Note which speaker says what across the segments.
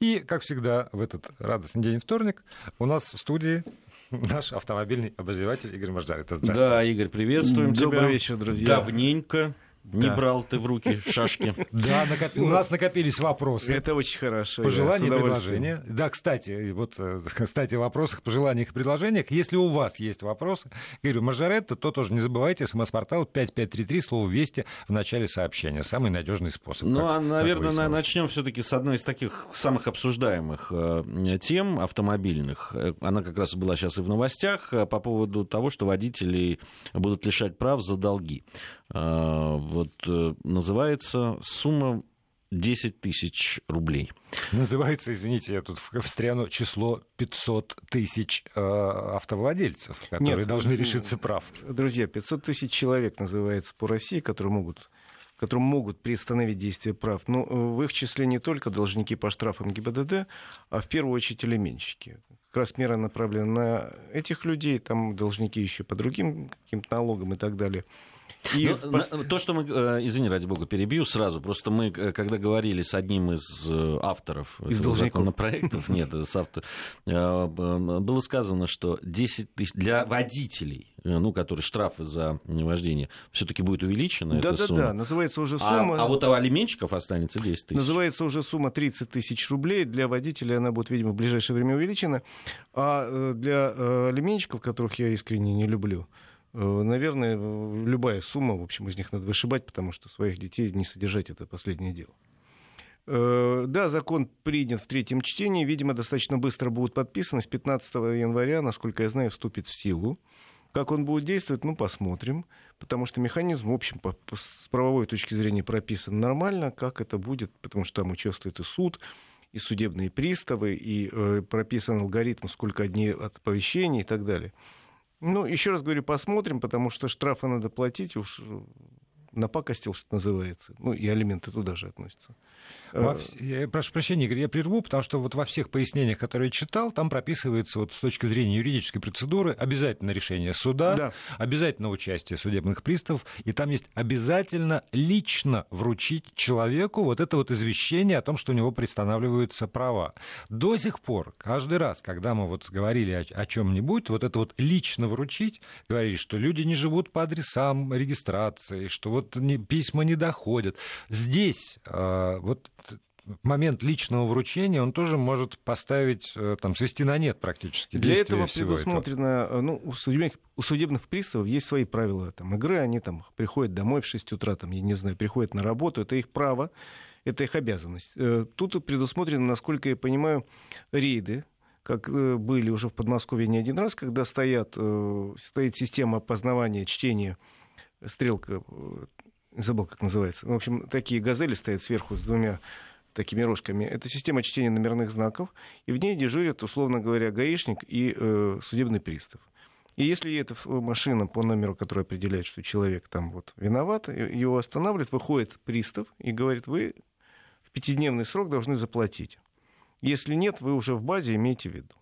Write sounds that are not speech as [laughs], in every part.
Speaker 1: И, как всегда, в этот радостный день вторник у нас в студии [laughs] наш автомобильный обозреватель Игорь Мождарь.
Speaker 2: Да, Игорь, приветствуем
Speaker 3: Добрый
Speaker 2: тебя.
Speaker 3: вечер, друзья.
Speaker 2: Давненько не
Speaker 3: Да.
Speaker 2: брал ты в руки шашки. [laughs]
Speaker 1: Да, у нас накопились вопросы.
Speaker 3: Это очень хорошо.
Speaker 1: Пожелания предложения. Да, кстати, вот, э, [laughs] кстати, о вопросах, пожеланиях и предложениях. Если у вас есть вопросы, говорю, Мажоретто, то тоже не забывайте, смс-портал 5533, слово «Вести» в начале сообщения. Самый надежный способ.
Speaker 2: Ну,
Speaker 1: как-
Speaker 2: а, наверное,
Speaker 1: выяснилось.
Speaker 2: начнем все-таки с одной из таких самых обсуждаемых э, тем автомобильных. Э, Она как раз была сейчас и в новостях э, по поводу того, что водителей будут лишать прав за долги. Э, Вот э, называется сумма 10 тысяч рублей.
Speaker 1: Называется, извините, я тут встряну, число 500 тысяч э, автовладельцев, которые
Speaker 3: Нет,
Speaker 1: должны
Speaker 3: ну,
Speaker 1: лишиться прав.
Speaker 3: Друзья, 500 тысяч человек называется по России, которые могут которым могут приостановить действие прав. Но э, в их числе не только должники по штрафам ГИБДД, а в первую очередь элеменщики. Как раз мера направлена на этих людей, там должники еще по другим каким-то налогам и так далее. И
Speaker 2: Ну,
Speaker 3: в пос-
Speaker 2: на- То, что мы, э, извини, ради бога, перебью сразу. Просто мы, э, когда говорили с одним из э, авторов
Speaker 3: Из
Speaker 2: этого законопроектов, [laughs] нет, с авто- э, было сказано, что 10 тысяч для водителей, ну, которые штрафы за вождение, все-таки будет увеличена эта
Speaker 3: Да-да-да,
Speaker 2: сумма.
Speaker 3: называется уже
Speaker 2: А,
Speaker 3: сумма...
Speaker 2: а вот у алименщиков останется 10 тысяч.
Speaker 3: Называется уже сумма 30 тысяч рублей. Для водителя она будет, видимо, в ближайшее время увеличена. А для алименщиков, которых я искренне не люблю, наверное, э, любая сумма, в общем, из них надо вышибать, потому что своих детей не содержать это последнее дело. Э, Да, закон принят в третьем чтении. Видимо, достаточно быстро будут подписаны. С 15 января, насколько я знаю, вступит в силу. Как он будет действовать, ну, посмотрим. Потому что механизм, в общем, по- по- с правовой точки зрения прописан нормально. Как это будет, потому что там участвует и суд, и судебные приставы, и э, прописан алгоритм, сколько дней от оповещения и так далее. Ну, еще раз говорю, посмотрим, потому что штрафы надо платить, уж э, напакостил, что называется. Ну, и алименты туда же относятся.
Speaker 1: Во
Speaker 3: Э,
Speaker 1: вс- Я прошу прощения, Игорь, я прерву, потому что вот во всех пояснениях, которые я читал, там прописывается вот с точки зрения юридической процедуры обязательно решение суда,
Speaker 3: Да.
Speaker 1: обязательно участие судебных приставов, и там есть обязательно лично вручить человеку вот это вот извещение о том, что у него приостанавливаются права. До сих пор, каждый раз, когда мы вот говорили о, о чем-нибудь, вот это вот лично вручить, говорили, что люди не живут по адресам регистрации, что вот не- письма не доходят. Здесь э, вот момент личного вручения, он тоже может поставить, э, там, свести на нет практически
Speaker 3: Для этого предусмотрено, э, ну, у судебных, у судебных приставов есть свои правила там, игры, они там приходят домой в 6 утра, там, я не знаю, приходят на работу, это их право, это их обязанность. Э, Тут и предусмотрены, насколько я понимаю, рейды, как э, были уже в Подмосковье не один раз, когда стоят, стоит система опознавания, чтения, стрелка, забыл, как называется. В общем, такие газели стоят сверху с двумя такими рожками. Это система чтения номерных знаков, и в ней дежурят, условно говоря, гаишник и э, судебный пристав. И если эта машина по номеру, который определяет, что человек там вот виноват, э, его останавливает, выходит пристав и говорит, вы в пятидневный срок должны заплатить. Если нет, вы уже в базе имейте в виду.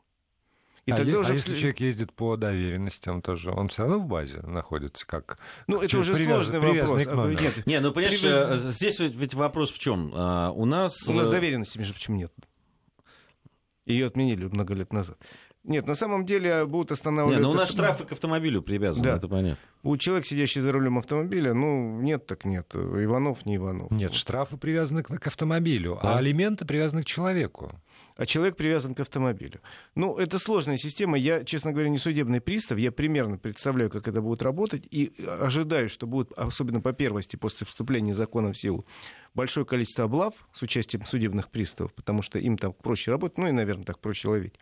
Speaker 3: И
Speaker 1: а,
Speaker 3: тогда
Speaker 1: е-
Speaker 3: уже
Speaker 1: а если человек ездит по доверенностям тоже, он все равно в базе находится, как
Speaker 3: Ну, это уже
Speaker 1: привяз-
Speaker 3: сложный вопрос.
Speaker 1: к номеру.
Speaker 3: А, нет,
Speaker 2: Не, ну, понимаешь,
Speaker 3: Привет.
Speaker 2: э, здесь ведь, ведь вопрос в чем? У нас...
Speaker 3: У нас
Speaker 2: э,
Speaker 3: доверенности, между прочим, нет. Ее отменили много лет назад. Нет, на самом деле будут останавливать...
Speaker 2: ну у нас штрафы к автомобилю привязаны,
Speaker 3: Да.
Speaker 2: это понятно.
Speaker 3: У человека, сидящий за рулем автомобиля, ну, нет так нет. Иванов не Иванов.
Speaker 1: Нет, штрафы привязаны к, к автомобилю,
Speaker 2: Да.
Speaker 1: а алименты привязаны к человеку.
Speaker 3: А человек привязан к автомобилю. Ну, это сложная система. Я, честно говоря, не судебный пристав. Я примерно представляю, как это будет работать. И ожидаю, что будет, особенно по первости, после вступления закона в силу, большое количество облав с участием судебных приставов, потому что им там проще работать, ну и, наверное, так проще ловить.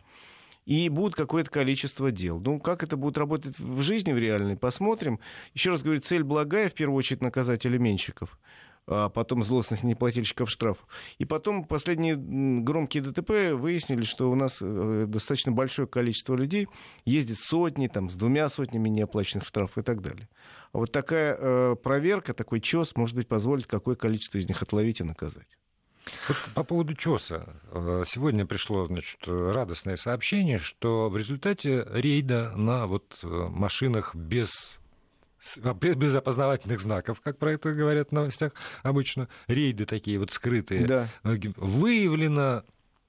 Speaker 3: И будет какое-то количество дел. Ну, как это будет работать в жизни, в реальной, посмотрим. Еще раз говорю, цель благая, в первую очередь, наказать алименщиков а потом злостных неплательщиков штрафов. И потом последние громкие ДТП выяснили, что у нас э, достаточно большое количество людей ездит сотни, там, с двумя сотнями неоплаченных штрафов и так далее. А вот такая э, проверка, такой чес, может быть, позволит какое количество из них отловить и наказать.
Speaker 1: Вот по поводу ЧОСа. Э, Сегодня пришло значит, радостное сообщение, что в результате рейда на вот э, машинах без без без опознавательных знаков, как про это говорят в новостях обычно, рейды такие вот скрытые,
Speaker 3: Да.
Speaker 1: выявлено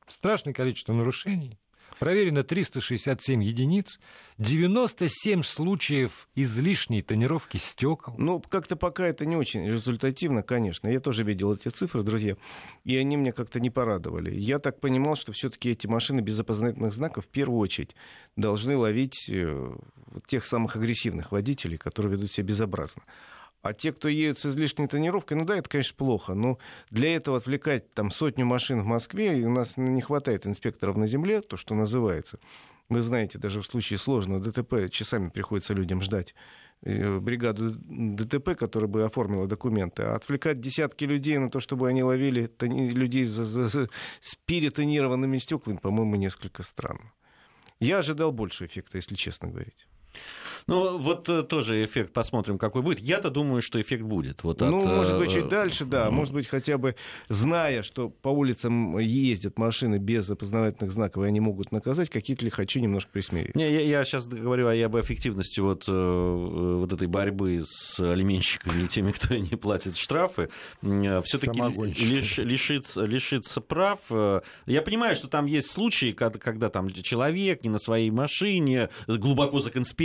Speaker 1: Страшное количество нарушений. Проверено 367 единиц, 97 случаев излишней тонировки стекол.
Speaker 3: Ну, как-то пока это не очень результативно, конечно. Я тоже видел эти цифры, друзья, и они меня как-то не порадовали. Я так понимал, что все-таки эти машины без опознавательных знаков в первую очередь должны ловить э, тех самых агрессивных водителей, которые ведут себя безобразно. А те, кто едет с излишней тонировкой, ну да, это, конечно, плохо, но для этого отвлекать там сотню машин в Москве, и у нас не хватает инспекторов на земле, то, что называется. Вы знаете, даже в случае сложного ДТП часами приходится людям ждать э, бригаду ДТП, которая бы оформила документы, а отвлекать десятки людей на то, чтобы они ловили тони... людей за, за, с перетонированными стеклами, по-моему, несколько странно. Я ожидал больше эффекта, если честно говорить.
Speaker 2: Ну, вот э, тоже эффект, посмотрим, какой будет. Я-то думаю, что эффект будет. Вот
Speaker 3: ну,
Speaker 2: от,
Speaker 3: может быть,
Speaker 2: э,
Speaker 3: чуть дальше, да. Может быть, хотя бы зная, что по улицам ездят машины без опознавательных знаков, и они могут наказать, какие-то лихачи немножко присмеют.
Speaker 2: Не, я, я сейчас говорю о, об эффективности вот, э, вот этой борьбы с алименщиками и теми, кто не платит штрафы. Все-таки лиш, лишится, лишится прав. Я понимаю, что там есть случаи, когда, когда там человек не на своей машине, глубоко законспирирован,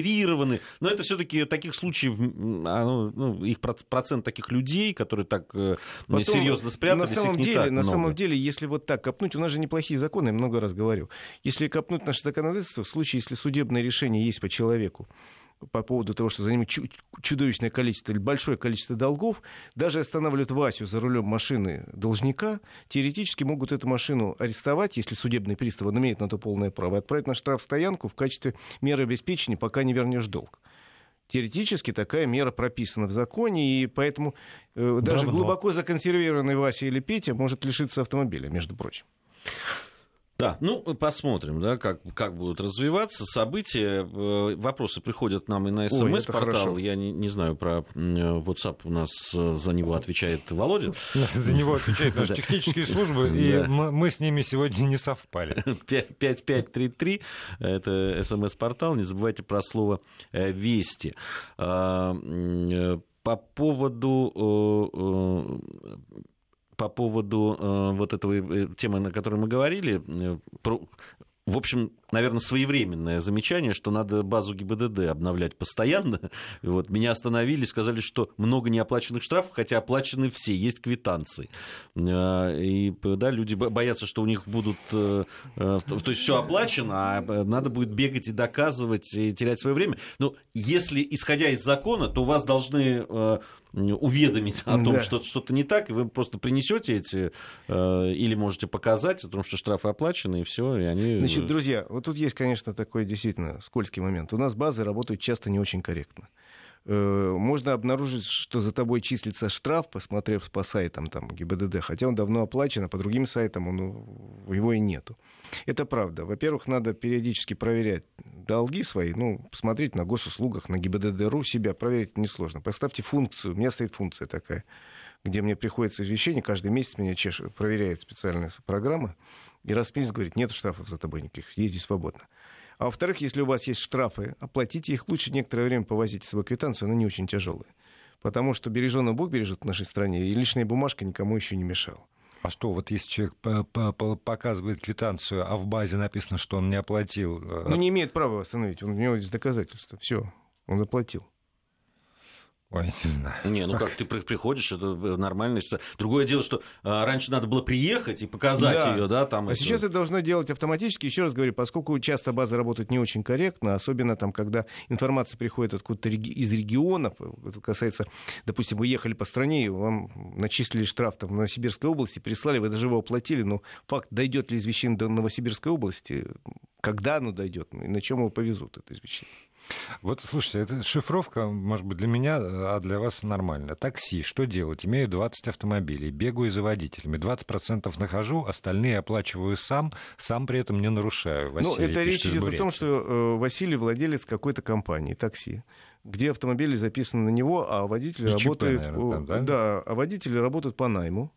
Speaker 2: стороны. Но это все-таки таких случаев, ну, ну, их процент таких людей, которые так э, Потом, серьезно спрятались,
Speaker 3: на самом
Speaker 2: их не
Speaker 3: деле,
Speaker 2: так
Speaker 3: На
Speaker 2: много.
Speaker 3: самом деле, если вот так копнуть, у нас же неплохие законы, я много раз говорю. Если копнуть наше законодательство, в случае, если судебное решение есть по человеку, по поводу того, что за ним чудовищное количество или большое количество долгов, даже останавливают Васю за рулем машины должника, теоретически могут эту машину арестовать, если судебный пристав, имеет на то полное право, и отправить на штрафстоянку в качестве меры обеспечения, пока не вернешь долг. Теоретически такая мера прописана в законе, и поэтому э, даже глубоко законсервированный Вася или Петя может лишиться автомобиля, между прочим.
Speaker 2: Да, ну, посмотрим, да, как, как будут развиваться события. Э, вопросы приходят нам и на СМС-портал. Я не, не знаю про WhatsApp, у нас э, за него отвечает Володя. [laughs]
Speaker 1: За него отвечают наши [laughs] технические службы, [laughs] и мы с ними сегодня не совпали.
Speaker 2: 5533, это СМС-портал, не забывайте про слово э, «Вести» а, по поводу по поводу э, вот этой э, темы, на которой мы говорили, э, про, в общем, наверное, своевременное замечание, что надо базу ГИБДД обновлять постоянно. [laughs] Вот, меня остановили, сказали, что много неоплаченных штрафов, хотя оплачены все, есть квитанции. И да, люди боятся, что у них будут... То есть все оплачено, а надо будет бегать и доказывать, и терять свое время. Но если, исходя из закона, то у вас должны уведомить о том, да. что что-то не так, и вы просто принесете эти, э, или можете показать о том, что штрафы оплачены, и все, и они...
Speaker 3: Значит, друзья, вот тут есть, конечно, такой действительно скользкий момент. У нас базы работают часто не очень корректно. Э, можно обнаружить, что за тобой числится штраф, посмотрев по сайтам там, ГИБДД, хотя он давно оплачен, а по другим сайтам он, его и нету. Это правда. Во-первых, надо периодически проверять долги свои, ну, посмотреть на госуслугах, на ГИБДД.ру себя, проверить несложно. Поставьте функцию, у меня стоит функция такая, где мне приходится извещение, каждый месяц меня чеш... проверяет специальная программа, и раз в месяц говорит, нет штрафов за тобой никаких, езди свободно. А во-вторых, если у вас есть штрафы, оплатите их лучше некоторое время повозить с собой квитанцию, она не очень тяжелая. Потому что береженный Бог бережет в нашей стране, и лишняя бумажка никому еще не мешала.
Speaker 1: А что, вот если человек показывает квитанцию, а в базе написано, что он не оплатил...
Speaker 3: Э, ну, не имеет права восстановить, у него есть доказательства. Все, он заплатил.
Speaker 1: Ой, не знаю.
Speaker 2: Не, ну как ты приходишь, это нормально. Другое дело, что а, раньше надо было приехать и показать да. ее, да, там.
Speaker 3: А это... сейчас это должно делать автоматически. Еще раз говорю, поскольку часто базы работают не очень корректно, особенно там, когда информация приходит откуда-то из регионов, это касается, допустим, вы ехали по стране, и вам начислили штраф там, в Новосибирской области, прислали, вы даже его оплатили, но факт, дойдет ли извещение до Новосибирской области, когда оно дойдет, и на чем его повезут, это извещение.
Speaker 1: Вот, слушайте, эта шифровка, может быть, для меня, а для вас нормально. Такси, что делать? Имею 20 автомобилей, бегаю за водителями, 20% нахожу, остальные оплачиваю сам, сам при этом не нарушаю.
Speaker 3: Ну, Василий ну, это речь идет о том, что э, Василий владелец какой-то компании, такси где автомобили записаны на него, а водители И работают, ЧП, наверное, там, да? да, а водители работают по найму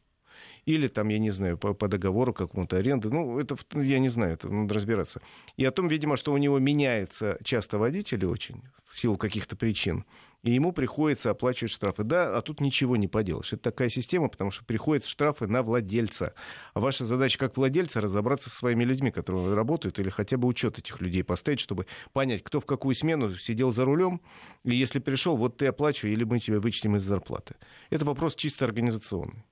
Speaker 3: или там, я не знаю, по, по договору какому-то аренды. Ну, это, я не знаю, это надо разбираться. И о том, видимо, что у него меняется часто водители очень, в силу каких-то причин, и ему приходится оплачивать штрафы. Да, а тут ничего не поделаешь. Это такая система, потому что приходят штрафы на владельца. А ваша задача как владельца разобраться со своими людьми, которые работают, или хотя бы учет этих людей поставить, чтобы понять, кто в какую смену сидел за рулем, и если пришел, вот ты оплачивай, или мы тебя вычтем из зарплаты. Это вопрос чисто организационный.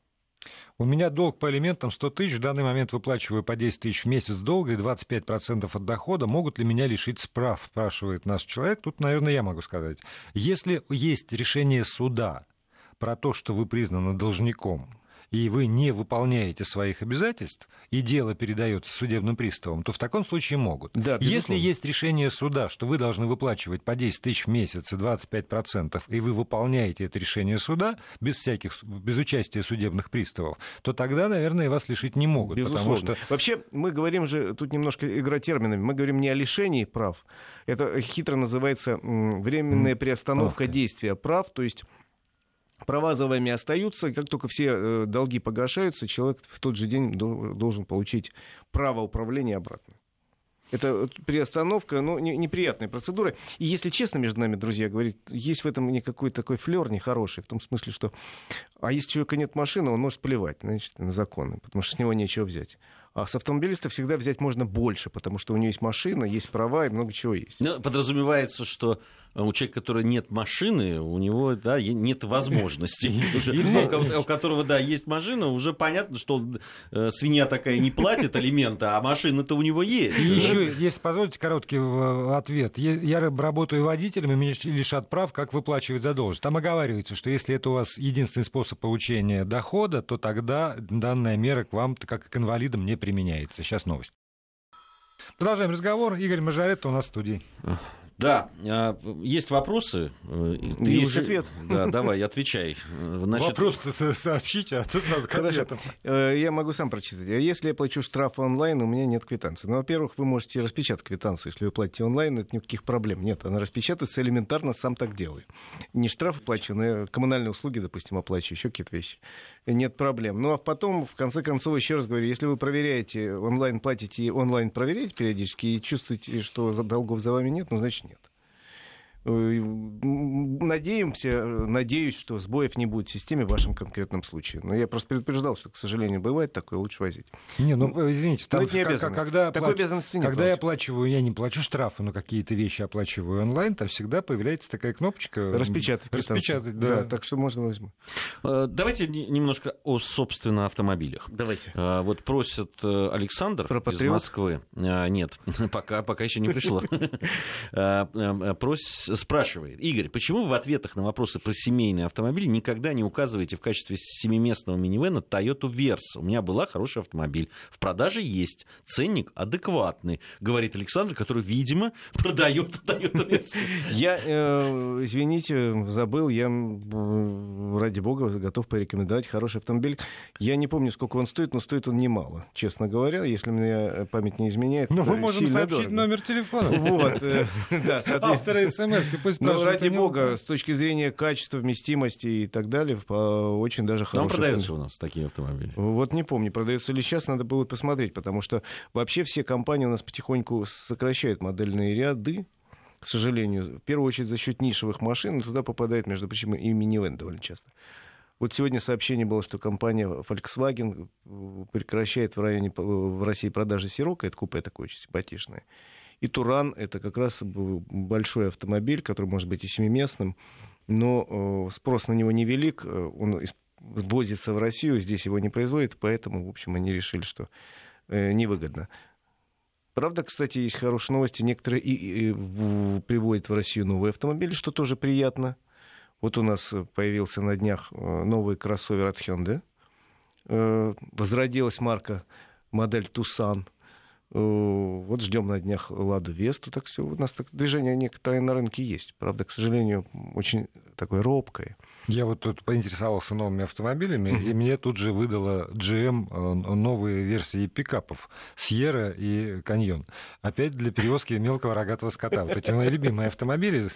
Speaker 1: У меня долг по элементам 100 тысяч, в данный момент выплачиваю по 10 тысяч в месяц долга и 25% от дохода. Могут ли меня лишить справ, спрашивает наш человек. Тут, наверное, я могу сказать. Если есть решение суда про то, что вы признаны должником, и вы не выполняете своих обязательств, и дело передается судебным приставам, то в таком случае могут. Да, Если есть решение суда, что вы должны выплачивать по 10 тысяч в месяц и 25%, и вы выполняете это решение суда без всяких, без участия судебных приставов, то тогда, наверное, вас лишить не могут.
Speaker 3: Безусловно. Потому что... Вообще, мы говорим же, тут немножко игра терминами, мы говорим не о лишении прав, это хитро называется временная приостановка Правка. действия прав, то есть Права остаются, как только все э, долги погашаются, человек в тот же день должен получить право управления обратно. Это приостановка, ну, неприятная процедура. И если честно между нами, друзья, говорить, есть в этом не какой-то такой флер нехороший, в том смысле, что а если у человека нет машины, он может плевать значит, на законы, потому что с него нечего взять. А с автомобилиста всегда взять можно больше, потому что у него есть машина, есть права и много чего есть.
Speaker 2: Ну, подразумевается, что у человека, который нет машины, у него да, нет возможности. [laughs] У которого, да, есть машина, уже понятно, что э, свинья такая не платит алименты, а машина-то у него есть.
Speaker 1: И еще, если позволите, короткий ответ. Я работаю водителем, и меня лишат прав, как выплачивать задолженность. Там оговаривается, что если это у вас единственный способ получения дохода, то тогда данная мера к вам, как к инвалидам, не применяется. Сейчас новость. Продолжаем разговор. Игорь Мажоретто у нас в студии.
Speaker 2: Да, а, есть вопросы.
Speaker 3: Э, ты есть уже... ответ.
Speaker 2: Да, давай, отвечай.
Speaker 1: Значит... Вопрос сообщите, а то сразу к ответам.
Speaker 3: Э, я могу сам прочитать. Если я плачу штраф онлайн, у меня нет квитанции. Ну, во-первых, вы можете распечатать квитанцию. Если вы платите онлайн, это никаких проблем нет. Она распечатается элементарно, сам так делаю. Не штраф плачу, но коммунальные услуги, допустим, оплачиваю, еще какие-то вещи. Нет проблем. Ну, а потом, в конце концов, еще раз говорю, если вы проверяете онлайн, платите онлайн проверяете периодически и чувствуете, что долгов за вами нет, ну, значит, надеемся, надеюсь, что сбоев не будет в системе в вашем конкретном случае. Но я просто предупреждал, что, к сожалению, бывает такое, лучше возить.
Speaker 1: Не, ну, извините, там,
Speaker 3: это не обязанность.
Speaker 1: когда, Такой плач... обязанности нет. Когда я оплачиваю, я не плачу штрафы, но какие-то вещи оплачиваю онлайн, там всегда появляется такая кнопочка.
Speaker 3: Распечатать. Распечатать, да. да. Так что можно возьму.
Speaker 2: Э, давайте немножко о, собственно, автомобилях.
Speaker 3: Давайте.
Speaker 2: Э, вот просит Александр Про из Москвы. Нет, [laughs] пока, пока еще не пришло. [laughs] Просит спрашивает, Игорь, почему в ответах на вопросы про семейный автомобиль никогда не указываете в качестве семиместного минивэна Toyota Versa? У меня была хороший автомобиль. В продаже есть. Ценник адекватный, говорит Александр, который, видимо, продает Toyota Versa.
Speaker 3: Я, э, извините, забыл, я, ради бога, готов порекомендовать хороший автомобиль. Я не помню, сколько он стоит, но стоит он немало, честно говоря, если мне память не изменяет.
Speaker 1: Ну, мы можем сообщить номер телефона.
Speaker 3: Вот,
Speaker 1: э, [laughs] да, соответственно. Смс
Speaker 3: пусть Ну, ради бога, с точки зрения качества, вместимости и так далее, очень даже хороший. Там
Speaker 2: продаются у нас такие автомобили?
Speaker 3: Вот не помню, продается ли сейчас, надо будет посмотреть, потому что вообще все компании у нас потихоньку сокращают модельные ряды, к сожалению, в первую очередь за счет нишевых машин, и туда попадает, между прочим, и минивэн довольно часто. Вот сегодня сообщение было, что компания Volkswagen прекращает в районе в России продажи Сирока, это купе такое очень симпатичное. И Туран — это как раз большой автомобиль, который может быть и семиместным, но э, спрос на него невелик, э, он возится в Россию, здесь его не производят, поэтому, в общем, они решили, что э, невыгодно. Правда, кстати, есть хорошие новости. Некоторые и, и, в, приводят в Россию новые автомобили, что тоже приятно. Вот у нас появился на днях новый кроссовер от Hyundai. Возродилась марка модель Tucson. Вот ждем на днях Ладу Весту. Так все, у нас так, движение некоторое на рынке есть. Правда, к сожалению, очень такое робкое.
Speaker 1: Я вот тут поинтересовался новыми автомобилями, mm-hmm. и мне тут же выдала GM э, новые версии пикапов Сьерра и Каньон. Опять для перевозки мелкого рогатого скота. Вот эти мои любимые автомобили,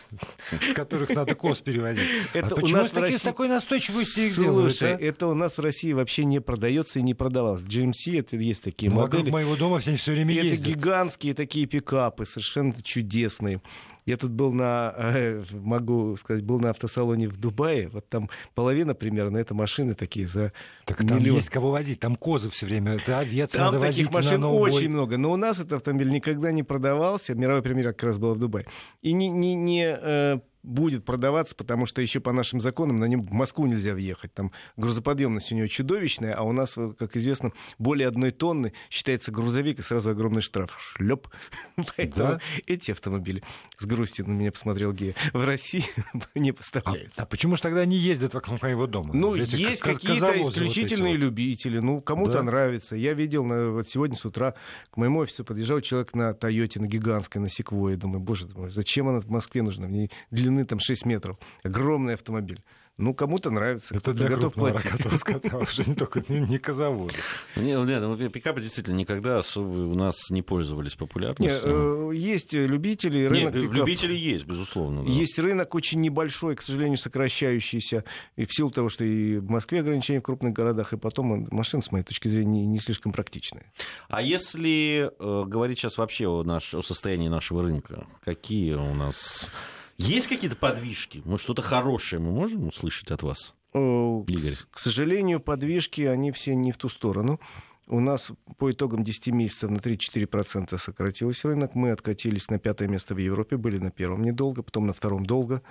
Speaker 1: в которых надо коз перевозить. Это а почему у нас такие, России... с такой настойчивостью их делают? Слушай,
Speaker 3: а? это у нас в России вообще не продается и не продавалось. GMC, это есть такие
Speaker 1: ну,
Speaker 3: модели.
Speaker 1: Вокруг моего дома все, все время
Speaker 3: это
Speaker 1: ездят.
Speaker 3: Это гигантские такие пикапы, совершенно чудесные. Я тут был на, э, могу сказать, был на автосалоне в Дубае. Вот там половина примерно это машины такие за
Speaker 1: Так там миллион. есть кого возить, там козы все время, это овец
Speaker 3: там
Speaker 1: надо
Speaker 3: таких
Speaker 1: возить
Speaker 3: машин
Speaker 1: на
Speaker 3: очень много. Но у нас этот автомобиль никогда не продавался. Мировой премьера как раз была в Дубае. И не, не, не э, будет продаваться, потому что еще по нашим законам на нем в Москву нельзя въехать. Там грузоподъемность у него чудовищная, а у нас, как известно, более одной тонны считается грузовик и сразу огромный штраф. Шлеп. [laughs] Поэтому да? эти автомобили, с грустью на меня посмотрел Гея, в России [laughs] не поставляются.
Speaker 1: А, а почему же тогда они ездят вокруг моего дома?
Speaker 3: Ну, Эти есть какие-то исключительные вот любители. Ну, кому-то да? нравится. Я видел, на, вот сегодня с утра к моему офису подъезжал человек на Тойоте, на гигантской, на Секвое. Думаю, боже мой, зачем она в Москве нужна? Мне длина длины там 6 метров. Огромный автомобиль. Ну, кому-то нравится,
Speaker 1: Это для готов платить. скота, уже не только не, не козаводы.
Speaker 2: Нет, нет, ну, пикапы действительно никогда особо у нас не пользовались популярностью.
Speaker 3: Нет, есть любители, рынок
Speaker 2: нет, любители есть, безусловно.
Speaker 3: Да. Есть рынок очень небольшой, к сожалению, сокращающийся, и в силу того, что и в Москве ограничения в крупных городах, и потом машины, с моей точки зрения, не, не слишком практичные.
Speaker 2: А если э, говорить сейчас вообще о, наш, о состоянии нашего рынка, какие у нас есть какие-то подвижки? Может, что-то хорошее мы можем услышать от вас?
Speaker 3: Игорь. К сожалению, подвижки, они все не в ту сторону. У нас по итогам 10 месяцев на 3-4% сократился рынок. Мы откатились на пятое место в Европе, были на первом недолго, потом на втором долго.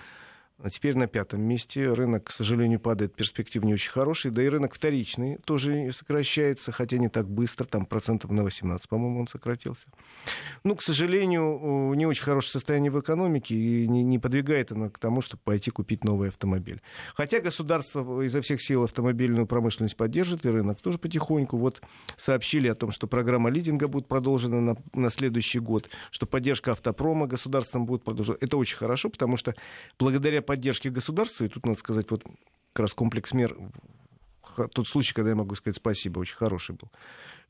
Speaker 3: А теперь на пятом месте. Рынок, к сожалению, падает, перспектив не очень хороший. Да и рынок вторичный тоже сокращается, хотя не так быстро, там процентов на 18, по-моему, он сократился. Ну, к сожалению, не очень хорошее состояние в экономике и не, не подвигает оно к тому, чтобы пойти купить новый автомобиль. Хотя государство изо всех сил автомобильную промышленность поддержит, и рынок тоже потихоньку. Вот сообщили о том, что программа лидинга будет продолжена на, на следующий год, что поддержка автопрома государством будет продолжена. Это очень хорошо, потому что благодаря поддержки государства, и тут надо сказать, вот как раз комплекс мер, тот случай, когда я могу сказать спасибо, очень хороший был.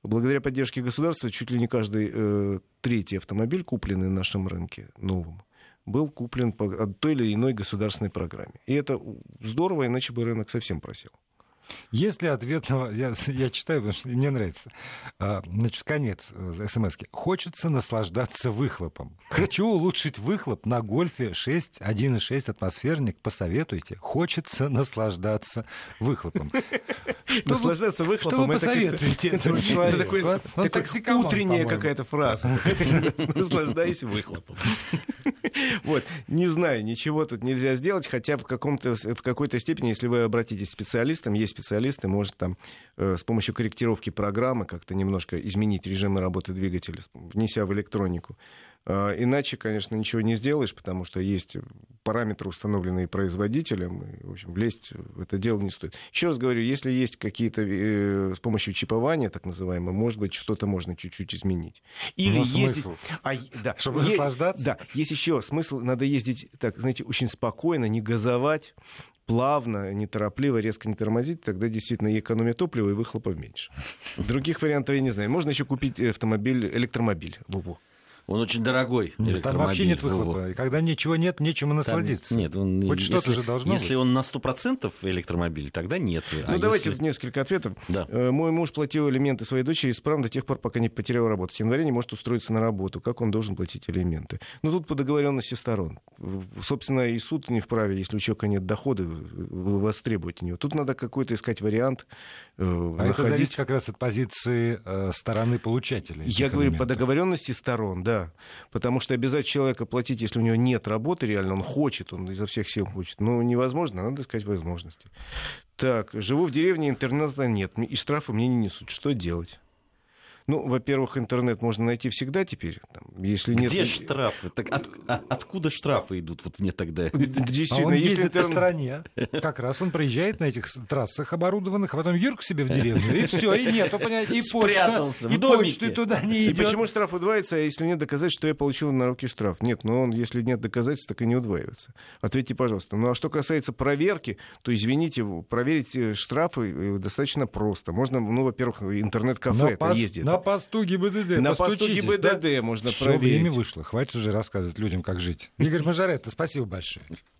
Speaker 3: Благодаря поддержке государства чуть ли не каждый э, третий автомобиль, купленный на нашем рынке новым, был куплен по той или иной государственной программе. И это здорово, иначе бы рынок совсем просел.
Speaker 1: Если ответного, я, [laughs] я читаю, потому что мне нравится. А, значит, конец э, смс -ки. Хочется наслаждаться выхлопом. Хочу улучшить выхлоп на гольфе 6, 1,6 атмосферник. Посоветуйте. Хочется наслаждаться выхлопом.
Speaker 3: Наслаждаться [laughs] выхлопом. Что
Speaker 1: вы посоветуете [laughs]
Speaker 3: Это такая утренняя какая-то фраза. Наслаждайся выхлопом. Вот, не знаю, ничего тут нельзя сделать, хотя в, каком-то, в какой-то степени, если вы обратитесь к специалистам, есть специалисты, может там э, с помощью корректировки программы как-то немножко изменить режимы работы двигателя, внеся в электронику. А, иначе, конечно, ничего не сделаешь, потому что есть параметры, установленные производителем, и, в общем, влезть в это дело не стоит. Еще раз говорю, если есть какие-то э, с помощью чипования, так называемое, может быть, что-то можно чуть-чуть изменить.
Speaker 1: Или Но ездить... Смысл?
Speaker 3: А, да,
Speaker 1: Чтобы е... наслаждаться?
Speaker 3: Да, есть еще смысл, надо ездить, так, знаете, очень спокойно, не газовать, плавно, неторопливо, резко не тормозить, тогда действительно и экономия топлива, и выхлопов меньше. Других вариантов я не знаю. Можно еще купить автомобиль, электромобиль. Во-во.
Speaker 2: Он очень дорогой.
Speaker 1: Нет, там вообще нет выхлопа. И когда ничего нет, нечем насладиться.
Speaker 2: Там, нет, он,
Speaker 1: Хоть что-то же должно
Speaker 2: если быть. Если он на 100% электромобиль, тогда нет.
Speaker 3: Ну, а давайте если... несколько ответов.
Speaker 2: Да.
Speaker 3: Э, мой муж платил элементы своей дочери исправно до тех пор, пока не потерял работу. С января не может устроиться на работу. Как он должен платить элементы? Ну, тут по договоренности сторон. Собственно, и суд не вправе, если у человека нет дохода, востребовать у него. Тут надо какой-то искать вариант.
Speaker 1: Э, а находить... это зависит как раз от позиции э, стороны получателя.
Speaker 3: Я говорю, элементов. по договоренности сторон, да. Потому что обязать человека платить, если у него нет работы реально, он хочет, он изо всех сил хочет. Ну, невозможно, надо искать возможности. Так, живу в деревне, интернета нет, и штрафы мне не несут. Что делать? Ну, во-первых, интернет можно найти всегда теперь. Там, Если
Speaker 2: Где
Speaker 3: нет...
Speaker 2: штрафы? Так от- а- откуда штрафы идут? Вот мне тогда... [laughs]
Speaker 1: А
Speaker 3: Действительно,
Speaker 1: он
Speaker 3: если
Speaker 1: ездит по
Speaker 3: интернет-
Speaker 1: стране, как раз он проезжает на этих трассах оборудованных, а потом Юрк себе в деревню, и все, и нету, понимаете, и [laughs] почта, и почты туда не
Speaker 3: И
Speaker 1: идет.
Speaker 3: почему штраф удваивается, а если нет доказательств, что я получил на руки штраф? Нет, но он, если нет доказательств, так и не удваивается. Ответьте, пожалуйста. Ну а что касается проверки, то, извините, проверить э, штрафы э, достаточно просто. Можно, ну, во-первых, интернет-кафе
Speaker 1: на,
Speaker 3: это ездит.
Speaker 1: на посту ГИБДД.
Speaker 3: На посту ГИБДД
Speaker 1: да?
Speaker 3: можно
Speaker 1: Всё,
Speaker 3: проверить.
Speaker 1: время вышло. Хватит уже рассказывать людям, как жить. Игорь Мажаретто, спасибо большое.